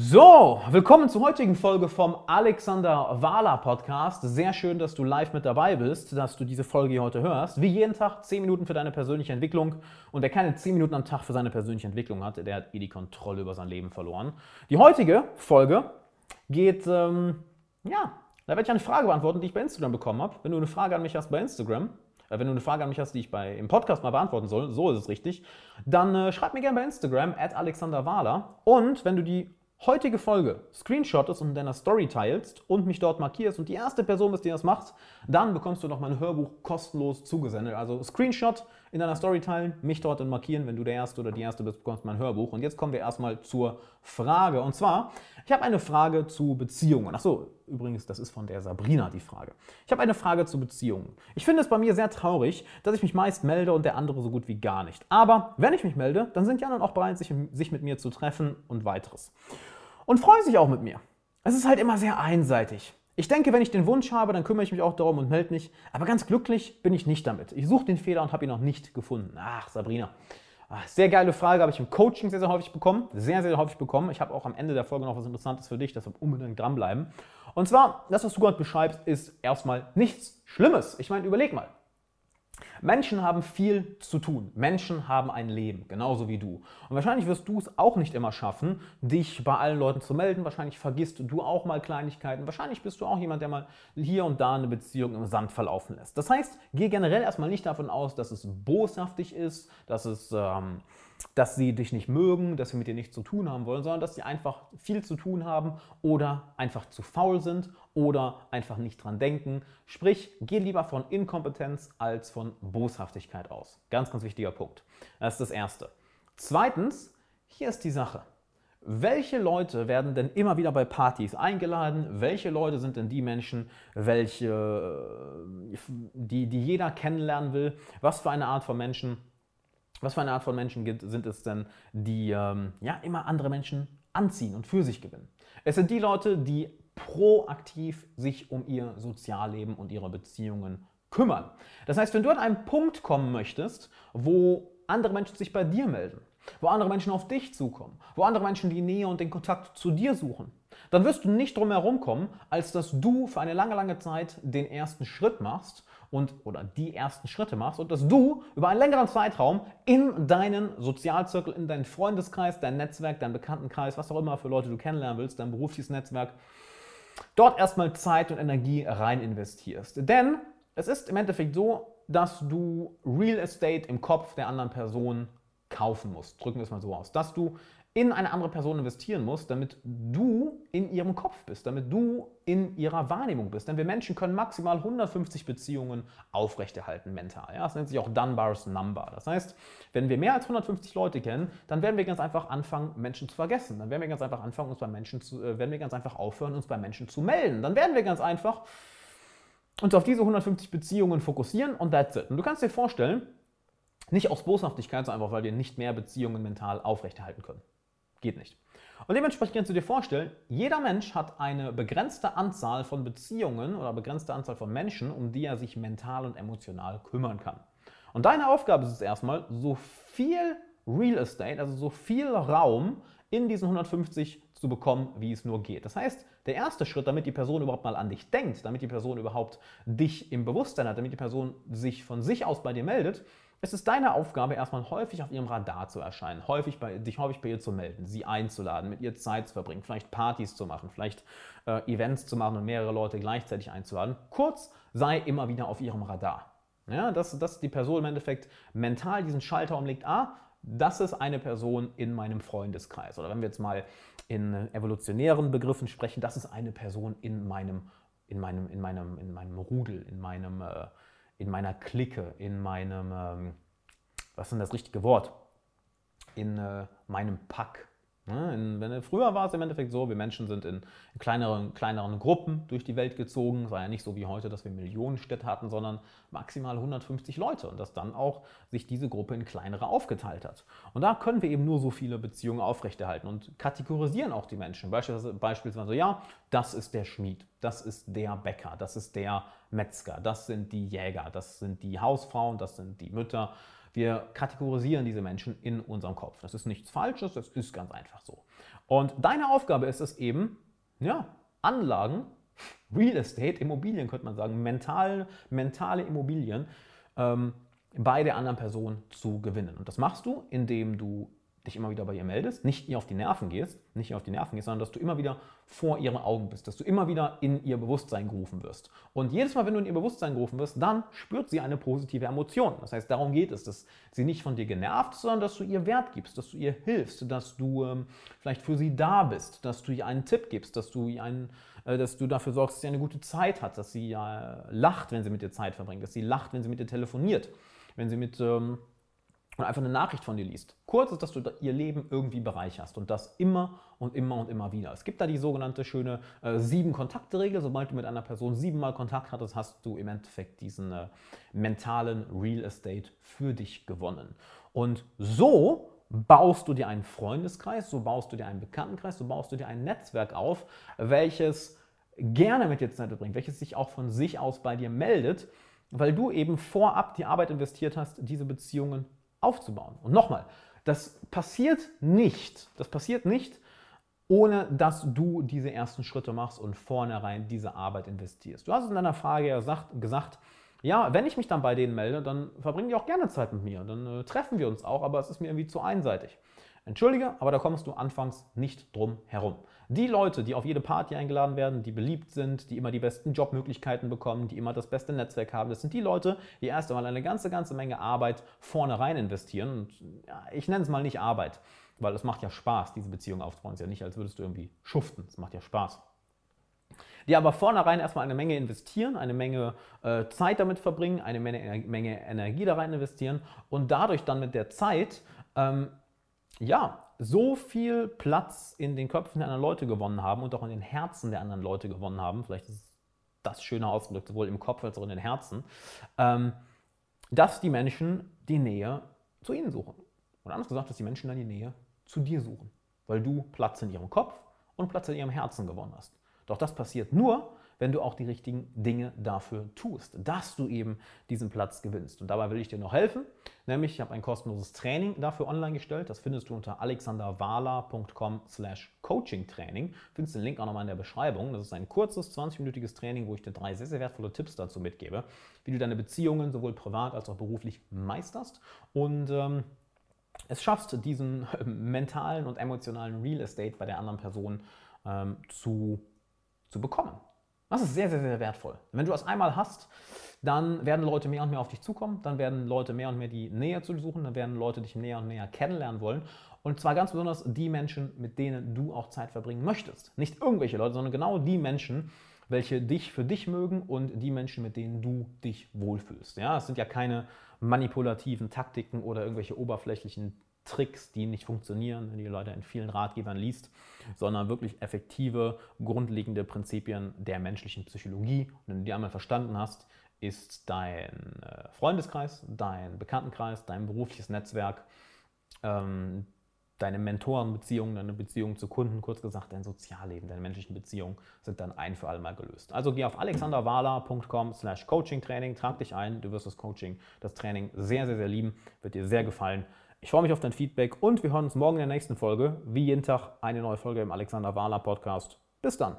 So, willkommen zur heutigen Folge vom Alexander Wahler Podcast. Sehr schön, dass du live mit dabei bist, dass du diese Folge hier heute hörst. Wie jeden Tag 10 Minuten für deine persönliche Entwicklung. Und wer keine 10 Minuten am Tag für seine persönliche Entwicklung hat, der hat eh die Kontrolle über sein Leben verloren. Die heutige Folge geht, ähm, ja, da werde ich eine Frage beantworten, die ich bei Instagram bekommen habe. Wenn du eine Frage an mich hast bei Instagram, äh, wenn du eine Frage an mich hast, die ich bei, im Podcast mal beantworten soll, so ist es richtig, dann äh, schreib mir gerne bei Instagram, at Alexander Wahler. Und wenn du die heutige Folge screenshottest und in deiner Story teilst und mich dort markierst und die erste Person bist, die das macht, dann bekommst du noch mein Hörbuch kostenlos zugesendet. Also Screenshot in deiner Story teilen, mich dort dann markieren. Wenn du der Erste oder die Erste bist, bekommst du mein Hörbuch. Und jetzt kommen wir erstmal zur Frage. Und zwar, ich habe eine Frage zu Beziehungen. Achso, übrigens, das ist von der Sabrina die Frage. Ich habe eine Frage zu Beziehungen. Ich finde es bei mir sehr traurig, dass ich mich meist melde und der andere so gut wie gar nicht. Aber wenn ich mich melde, dann sind die anderen auch bereit, sich, sich mit mir zu treffen und weiteres. Und freuen sich auch mit mir. Es ist halt immer sehr einseitig. Ich denke, wenn ich den Wunsch habe, dann kümmere ich mich auch darum und melde mich. Aber ganz glücklich bin ich nicht damit. Ich suche den Fehler und habe ihn noch nicht gefunden. Ach, Sabrina. Ah, sehr geile Frage, habe ich im Coaching sehr, sehr häufig bekommen. Sehr, sehr häufig bekommen. Ich habe auch am Ende der Folge noch was Interessantes für dich, deshalb unbedingt dranbleiben. Und zwar, das, was du gerade beschreibst, ist erstmal nichts Schlimmes. Ich meine, überleg mal. Menschen haben viel zu tun. Menschen haben ein Leben, genauso wie du. Und wahrscheinlich wirst du es auch nicht immer schaffen, dich bei allen Leuten zu melden. Wahrscheinlich vergisst du auch mal Kleinigkeiten. Wahrscheinlich bist du auch jemand, der mal hier und da eine Beziehung im Sand verlaufen lässt. Das heißt, geh generell erstmal nicht davon aus, dass es boshaftig ist, dass es ähm, dass sie dich nicht mögen, dass sie mit dir nichts zu tun haben wollen, sondern dass sie einfach viel zu tun haben oder einfach zu faul sind oder einfach nicht dran denken. Sprich, geh lieber von Inkompetenz als von Boshaftigkeit aus. Ganz, ganz wichtiger Punkt. Das ist das Erste. Zweitens, hier ist die Sache. Welche Leute werden denn immer wieder bei Partys eingeladen? Welche Leute sind denn die Menschen, welche, die, die jeder kennenlernen will? Was für eine Art von Menschen was für eine Art von Menschen sind es denn, die ähm, ja, immer andere Menschen anziehen und für sich gewinnen? Es sind die Leute, die proaktiv sich um ihr Sozialleben und ihre Beziehungen kümmern. Das heißt, wenn du an einen Punkt kommen möchtest, wo andere Menschen sich bei dir melden, wo andere Menschen auf dich zukommen, wo andere Menschen die Nähe und den Kontakt zu dir suchen, dann wirst du nicht drum herum kommen, als dass du für eine lange, lange Zeit den ersten Schritt machst und oder die ersten Schritte machst und dass du über einen längeren Zeitraum in deinen Sozialzirkel, in deinen Freundeskreis, dein Netzwerk, deinen Bekanntenkreis, was auch immer für Leute du kennenlernen willst, dein berufliches Netzwerk, dort erstmal Zeit und Energie rein investierst. Denn es ist im Endeffekt so, dass du Real Estate im Kopf der anderen Person kaufen musst. Drücken wir es mal so aus. Dass du in eine andere Person investieren musst, damit du in ihrem Kopf bist, damit du in ihrer Wahrnehmung bist. Denn wir Menschen können maximal 150 Beziehungen aufrechterhalten mental. Ja, das nennt sich auch Dunbar's Number. Das heißt, wenn wir mehr als 150 Leute kennen, dann werden wir ganz einfach anfangen, Menschen zu vergessen. Dann werden wir ganz einfach anfangen, uns bei Menschen zu, äh, werden wir ganz einfach aufhören, uns bei Menschen zu melden. Dann werden wir ganz einfach uns auf diese 150 Beziehungen fokussieren und that's it. Und du kannst dir vorstellen, nicht aus Boshaftigkeit, sondern einfach, weil wir nicht mehr Beziehungen mental aufrechterhalten können. Geht nicht. Und dementsprechend kannst du dir vorstellen, jeder Mensch hat eine begrenzte Anzahl von Beziehungen oder begrenzte Anzahl von Menschen, um die er sich mental und emotional kümmern kann. Und deine Aufgabe ist es erstmal, so viel Real Estate, also so viel Raum in diesen 150 zu bekommen, wie es nur geht. Das heißt, der erste Schritt, damit die Person überhaupt mal an dich denkt, damit die Person überhaupt dich im Bewusstsein hat, damit die Person sich von sich aus bei dir meldet, es ist deine Aufgabe, erstmal häufig auf ihrem Radar zu erscheinen, häufig bei, dich häufig bei ihr zu melden, sie einzuladen, mit ihr Zeit zu verbringen, vielleicht Partys zu machen, vielleicht äh, Events zu machen und mehrere Leute gleichzeitig einzuladen. Kurz, sei immer wieder auf ihrem Radar. Ja, dass, dass die Person im Endeffekt mental diesen Schalter umlegt, ah, das ist eine Person in meinem Freundeskreis. Oder wenn wir jetzt mal in evolutionären Begriffen sprechen, das ist eine Person in meinem, in meinem, in meinem, in meinem Rudel, in meinem äh, in meiner Clique, in meinem, ähm, was ist denn das richtige Wort? In äh, meinem Pack. Ne? In, früher war es im Endeffekt so, wir Menschen sind in kleineren, kleineren Gruppen durch die Welt gezogen. Es war ja nicht so wie heute, dass wir Millionenstädte hatten, sondern maximal 150 Leute und dass dann auch sich diese Gruppe in kleinere aufgeteilt hat. Und da können wir eben nur so viele Beziehungen aufrechterhalten und kategorisieren auch die Menschen. Beispielsweise, beispielsweise ja, das ist der Schmied, das ist der Bäcker, das ist der Metzger, das sind die Jäger, das sind die Hausfrauen, das sind die Mütter, wir kategorisieren diese Menschen in unserem Kopf. Das ist nichts Falsches, das ist ganz einfach so. Und deine Aufgabe ist es eben, ja, Anlagen, Real Estate, Immobilien könnte man sagen, mental, mentale Immobilien ähm, bei der anderen Person zu gewinnen. Und das machst du, indem du dich immer wieder bei ihr meldest, nicht ihr auf die Nerven gehst, nicht ihr auf die Nerven gehst, sondern dass du immer wieder vor ihren Augen bist, dass du immer wieder in ihr Bewusstsein gerufen wirst. Und jedes Mal, wenn du in ihr Bewusstsein gerufen wirst, dann spürt sie eine positive Emotion. Das heißt, darum geht es, dass sie nicht von dir genervt sondern dass du ihr Wert gibst, dass du ihr hilfst, dass du ähm, vielleicht für sie da bist, dass du ihr einen Tipp gibst, dass du ihr einen äh, dass du dafür sorgst, dass sie eine gute Zeit hat, dass sie äh, lacht, wenn sie mit dir Zeit verbringt, dass sie lacht, wenn sie mit dir telefoniert, wenn sie mit ähm, und einfach eine Nachricht von dir liest. Kurz ist, dass du ihr Leben irgendwie bereicherst und das immer und immer und immer wieder. Es gibt da die sogenannte schöne äh, sieben Kontakte-Regel. Sobald du mit einer Person siebenmal Kontakt hattest, hast du im Endeffekt diesen äh, mentalen Real Estate für dich gewonnen. Und so baust du dir einen Freundeskreis, so baust du dir einen Bekanntenkreis, so baust du dir ein Netzwerk auf, welches gerne mit dir Zeit verbringt, welches sich auch von sich aus bei dir meldet, weil du eben vorab die Arbeit investiert hast, diese Beziehungen aufzubauen. Und nochmal, das passiert nicht, das passiert nicht, ohne dass du diese ersten Schritte machst und vornherein diese Arbeit investierst. Du hast in deiner Frage ja gesagt, ja, wenn ich mich dann bei denen melde, dann verbringen die auch gerne Zeit mit mir. Dann äh, treffen wir uns auch, aber es ist mir irgendwie zu einseitig. Entschuldige, aber da kommst du anfangs nicht drum herum. Die Leute, die auf jede Party eingeladen werden, die beliebt sind, die immer die besten Jobmöglichkeiten bekommen, die immer das beste Netzwerk haben, das sind die Leute, die erst einmal eine ganze, ganze Menge Arbeit vorne rein investieren. Und ja, ich nenne es mal nicht Arbeit, weil es macht ja Spaß, diese Beziehung aufzubauen. Es ist ja nicht, als würdest du irgendwie schuften. Es macht ja Spaß. Die aber vornherein erstmal eine Menge investieren, eine Menge äh, Zeit damit verbringen, eine Menge, Menge Energie da rein investieren und dadurch dann mit der Zeit ähm, ja, so viel Platz in den Köpfen der anderen Leute gewonnen haben und auch in den Herzen der anderen Leute gewonnen haben, vielleicht ist das schöner ausgedrückt, sowohl im Kopf als auch in den Herzen, ähm, dass die Menschen die Nähe zu ihnen suchen. Und anders gesagt, dass die Menschen dann die Nähe zu dir suchen, weil du Platz in ihrem Kopf und Platz in ihrem Herzen gewonnen hast. Doch das passiert nur, wenn du auch die richtigen Dinge dafür tust, dass du eben diesen Platz gewinnst. Und dabei will ich dir noch helfen, nämlich ich habe ein kostenloses Training dafür online gestellt. Das findest du unter alexanderwala.com slash coachingtraining. Findest den Link auch nochmal in der Beschreibung. Das ist ein kurzes, 20-minütiges Training, wo ich dir drei sehr, sehr wertvolle Tipps dazu mitgebe, wie du deine Beziehungen sowohl privat als auch beruflich meisterst und ähm, es schaffst, diesen mentalen und emotionalen Real Estate bei der anderen Person ähm, zu, zu bekommen. Das ist sehr, sehr, sehr wertvoll. Wenn du das einmal hast, dann werden Leute mehr und mehr auf dich zukommen, dann werden Leute mehr und mehr die Nähe zu dir suchen, dann werden Leute dich näher und näher kennenlernen wollen. Und zwar ganz besonders die Menschen, mit denen du auch Zeit verbringen möchtest. Nicht irgendwelche Leute, sondern genau die Menschen, welche dich für dich mögen und die Menschen, mit denen du dich wohlfühlst. Ja, es sind ja keine manipulativen Taktiken oder irgendwelche oberflächlichen Tricks, die nicht funktionieren, die du leider in vielen Ratgebern liest, sondern wirklich effektive, grundlegende Prinzipien der menschlichen Psychologie. Und wenn du die einmal verstanden hast, ist dein äh, Freundeskreis, dein Bekanntenkreis, dein berufliches Netzwerk, ähm, deine Mentorenbeziehungen, deine Beziehungen zu Kunden, kurz gesagt dein Sozialleben, deine menschlichen Beziehungen sind dann ein für alle Mal gelöst. Also geh auf alexanderwala.com slash coachingtraining, trag dich ein, du wirst das Coaching, das Training sehr, sehr, sehr lieben, wird dir sehr gefallen. Ich freue mich auf dein Feedback und wir hören uns morgen in der nächsten Folge. Wie jeden Tag eine neue Folge im Alexander Wahler Podcast. Bis dann.